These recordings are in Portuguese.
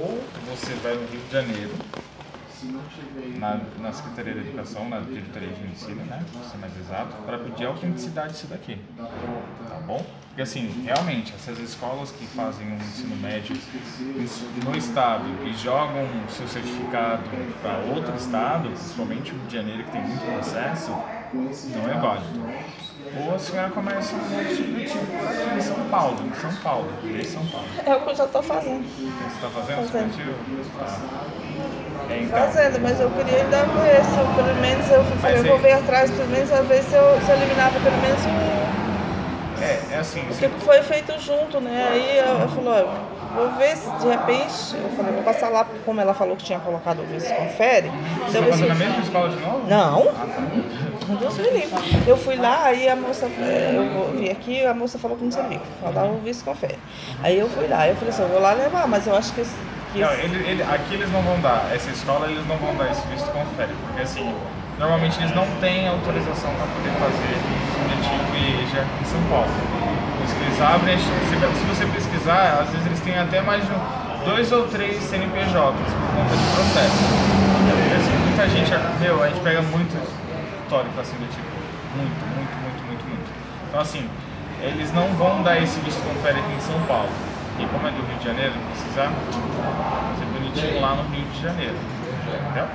ou você vai no Rio de Janeiro, na, na Secretaria da Educação, na Diretoria de Ensino, né, para ser mais exato, para pedir a autenticidade disso daqui. Tá bom? Porque assim, realmente, essas escolas que fazem um ensino médio no estado e jogam o seu certificado para outro estado, principalmente o Rio de Janeiro, que tem muito processo, não é válido. Ou a senhora começa um supletivo aqui em São Paulo, em São Paulo, em São Paulo. É o que eu já estou fazendo. Você está fazendo Fazendo. supletivo? Tá. É, então, Fazendo, mas eu queria ainda ver se eu, pelo menos eu falei, eu aí- vou ver atrás, pelo menos a ver se eu, se eu eliminava pelo menos um. é, é assim, Porque você, foi feito junto, né? Aí eu, eu falei, ó, vou ver se de repente, eu falei, vou passar lá, como ela falou que tinha colocado o vice confere. você então está eu fazendo na mesma escola de novo? Não, Ah, tá. Deus me livre. Eu fui lá, aí a moça, eu vim aqui, a moça falou que não sabia, falava o vice confere. Aí eu fui lá, eu falei assim, eu vou lá levar, mas eu acho que, que Não, ele, ele- aqui eles não vão dar, essa escola eles não vão dar esse visto confere, porque assim, normalmente eles não têm autorização para poder fazer supletivo e em São Paulo. Eles abrem, se você pesquisar, às vezes eles têm até mais de dois ou três CNPJs por conta de processo. Porque, assim, muita gente, meu, a gente pega muito histórico assim do tipo, muito, muito, muito, muito, muito. Então assim, eles não vão dar esse visto confere aqui em São Paulo. E como é do Rio de Janeiro, precisa fazer bonitinho lá no Rio de Janeiro. Entendeu?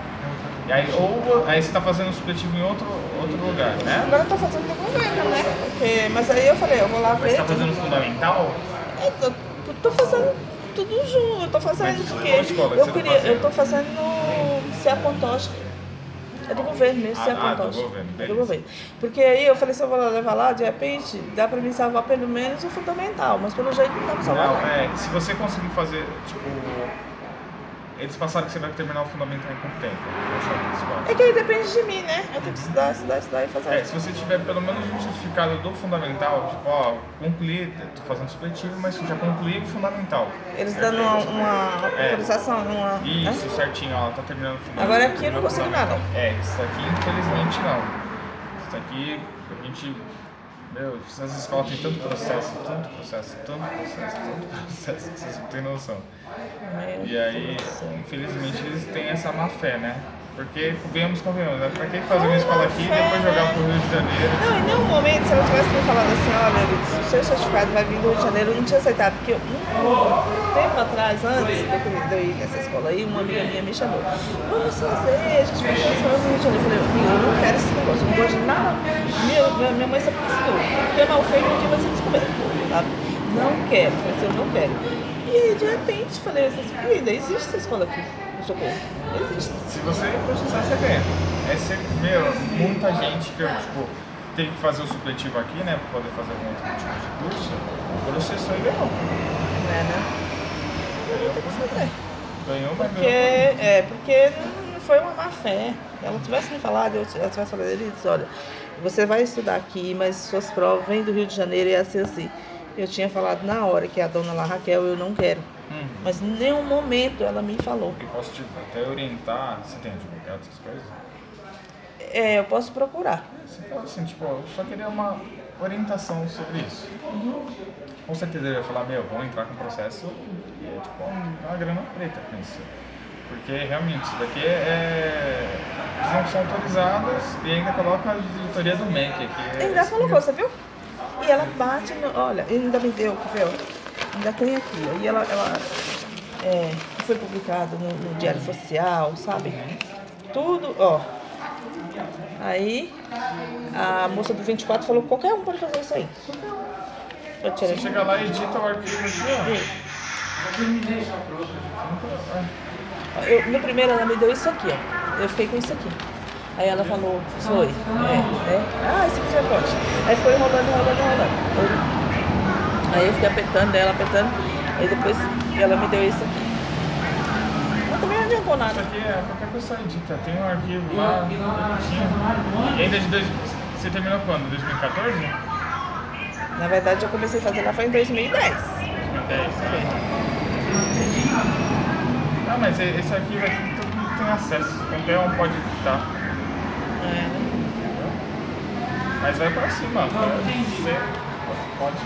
E aí, ou aí você está fazendo o supletivo em outro, outro lugar, né? agora eu tô fazendo no governo, né? Porque, mas aí eu falei, eu vou lá Mas ver. você está fazendo fundamental? Eu tô, eu tô fazendo tudo junto, eu tô fazendo Mas escola que eu tá queria, fazendo? eu tô fazendo no CEA Pontóstico. É do governo mesmo, Ah, CEA ah, do governo, É do governo. Porque aí eu falei, se eu vou levar lá, de repente, dá pra me salvar pelo menos o fundamental, mas pelo jeito não dá pra salvar. Não, é, se você conseguir fazer, tipo, eles passaram que você vai terminar o fundamental em quanto tempo? Escola. É que aí depende de mim, né? Eu tenho que estudar, estudar, estudar e fazer. É, se você tiver pelo menos um certificado do fundamental, tipo, ó, concluí, tô fazendo supletivo, mas já concluí o fundamental. Eles dando uma, uma É. autorização, uma. Isso, né? certinho, ó, tá terminando o fundamental. Agora aqui eu não consigo nada. É, isso aqui infelizmente não. Isso aqui a gente. Meu, essas escolas têm tanto processo, tanto processo, tanto processo, tanto processo, vocês não têm noção. Meu E aí, Deus infelizmente, eles têm essa má fé, né? Porque, venhamos, convenhamos, né? Pra que fazer uma escola aqui e depois jogar pro Rio de Janeiro? Não, em nenhum momento, se ela tivesse me falado assim, olha, o seu certificado vai vir do Rio de Janeiro, eu não tinha aceitado, porque um, um tempo atrás, antes de eu- ir nessa escola aí, uma amiga minha me chamou. Vamos fazer, a gente vai fazer escola no Rio de Janeiro. Eu falei, eu não quero esse negócio, eu não gosto de nada. Minha, minha, mãe sempre ensinou, porque é mal feito, um dia vai ser descoberto, sabe? Não quero, eu não quero. E de repente, falei assim, vida, existe essa escola aqui, no Socorro. Existe. Se você processar, você ganha. É sempre, meu, muita gente que eu, tipo, teve que fazer o supletivo aqui, né? Pra poder fazer algum outro tipo de curso, processou e ganhou. É, né? Que fazer. Ganhou, mas Porque, ganhou. é, porque não foi uma má fé. Ela tivesse me falado, eu, ela tivesse falado, ele disse, olha, você vai estudar aqui, mas suas provas vêm do Rio de Janeiro e é assim, assim. Eu tinha falado na hora que a dona lá, Raquel, eu não quero. Uhum. Mas em nenhum momento ela me falou. Eu posso te até orientar, você tem advogado, essas coisas? É, eu posso procurar. Você fala assim, tipo, eu só queria uma orientação sobre isso. Com certeza ele vai falar, meu, vamos entrar com processo e é tipo uma grana preta com isso. Porque realmente isso daqui é. Eles não são autorizados e ainda coloca a diretoria do MEC aqui. É- Ainda colocou, você viu? E ela bate no. Olha, ainda me deu, ó? Ainda tem aqui. Aí ela, ela é, foi publicado no, no Diário Social, sabe? Tudo, ó. Aí a moça do 24 falou que qualquer um pode fazer isso aí. Eu tirei. Você chega lá e edita o arquivo aqui, Eu, no primeiro ela me deu isso aqui, ó. Eu fiquei com isso aqui. Aí ela falou, foi. É, é. Ah, esse aqui já pode. Aí ficou enrolando, enrolando, enrolando. Aí eu fiquei apertando ela, apertando. Aí depois ela me deu isso aqui. Mas também não adiantou ó. Isso nada. aqui é qualquer pessoa edita. Tem um arquivo lá. E ainda de dois. Você terminou quando? 2014? Na verdade eu comecei a fazer lá foi em 2010. 2010, Ah, mas esse arquivo aqui todo mundo tem acesso. Qualquer um pode editar. É, né? Mas vai pra cima. Você pode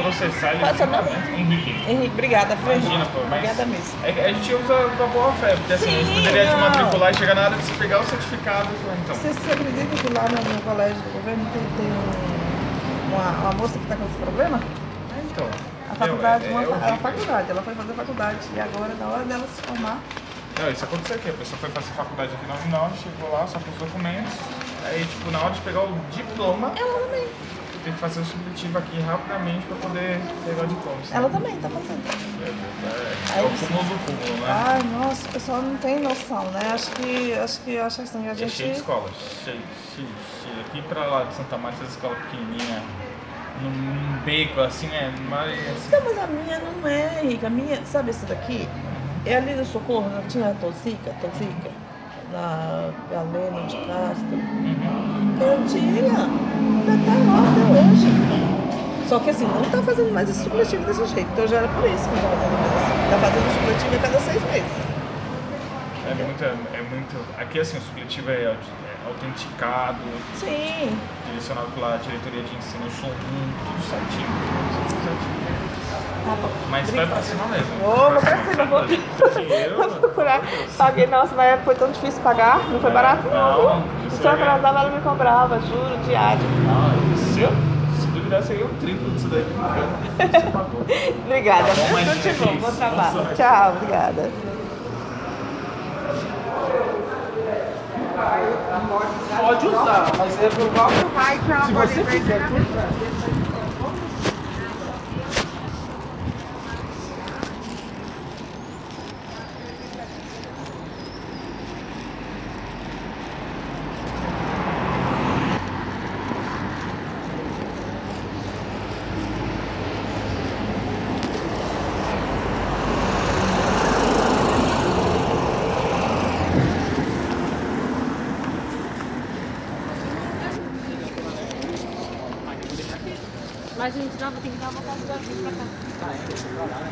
processar ele. Qual é o seu nome? Henrique. Henrique, obrigada, viu, Imagina, pô, mas Obrigada mesmo. é a gente usa com a boa fé, porque assim, a gente Sim, poderia te não. matricular e chegar na hora de se pegar o certificado. Então, Você, você acredita que lá no, no colégio do governo tem, tem um- uma, uma moça que está com esse problema? então. A faculdade, uma, é, é fa- a faculdade, ela foi fazer faculdade e agora, na hora dela se formar, Não, isso aconteceu aqui. A pessoa foi fazer faculdade aqui na Uninove, chegou lá, só com os documentos. Aí, tipo, na hora de pegar o diploma, ela também. tem que fazer o supletivo aqui rapidamente pra poder pegar o diploma. senão- Ela também está fazendo. É, é, é o cúmulo do cúmulo, né? Ai, nossa, o pessoal não tem noção, né? Acho que, acho que, acho assim, a É cheio de escolas, cheio, cheio, cheio. Aqui pra lá de Santa Marta, essa escola pequenininha, num, num beco assim, é mais. Assim, Não, mas a minha não é, Henrique. A minha, sabe essa daqui? É ali no Socorro, não tinha a Tolsica, Tolsica? Na Galeno de Castro. uhum. Eu tinha. Ainda tá lá até hoje. Só que assim, não tá fazendo mais esse supletivo desse jeito. Então já era por isso que não tá fazendo mais assim. Tá fazendo supletivo a cada seis meses. É muito, é muito. Aqui assim, o supletivo é, é autenticado, Sim. direcionado pela diretoria de ensino, eu sou tudo certinho. Tudo certinho. Tá bom. Mas vai pra cima mesmo. Vou, vou pra cima, vou. Vou procurar. Paguei, nossa, época foi tão difícil pagar. Não foi barato, não. Não, Se eu é- atrasava, ela me cobrava, juro, diário. Ah, se, eu, se duvidar, seria o triplo disso daí. Você pagou. Obrigada. Tá bom, mas Tudo de é bom, trabalho. Sorte. Tchau, obrigada. Pode usar, mas é provável. Se você quiser tudo. Mas a gente não vai ter que dar uma volta agora pra cá. Ah, é? Vai lá, né?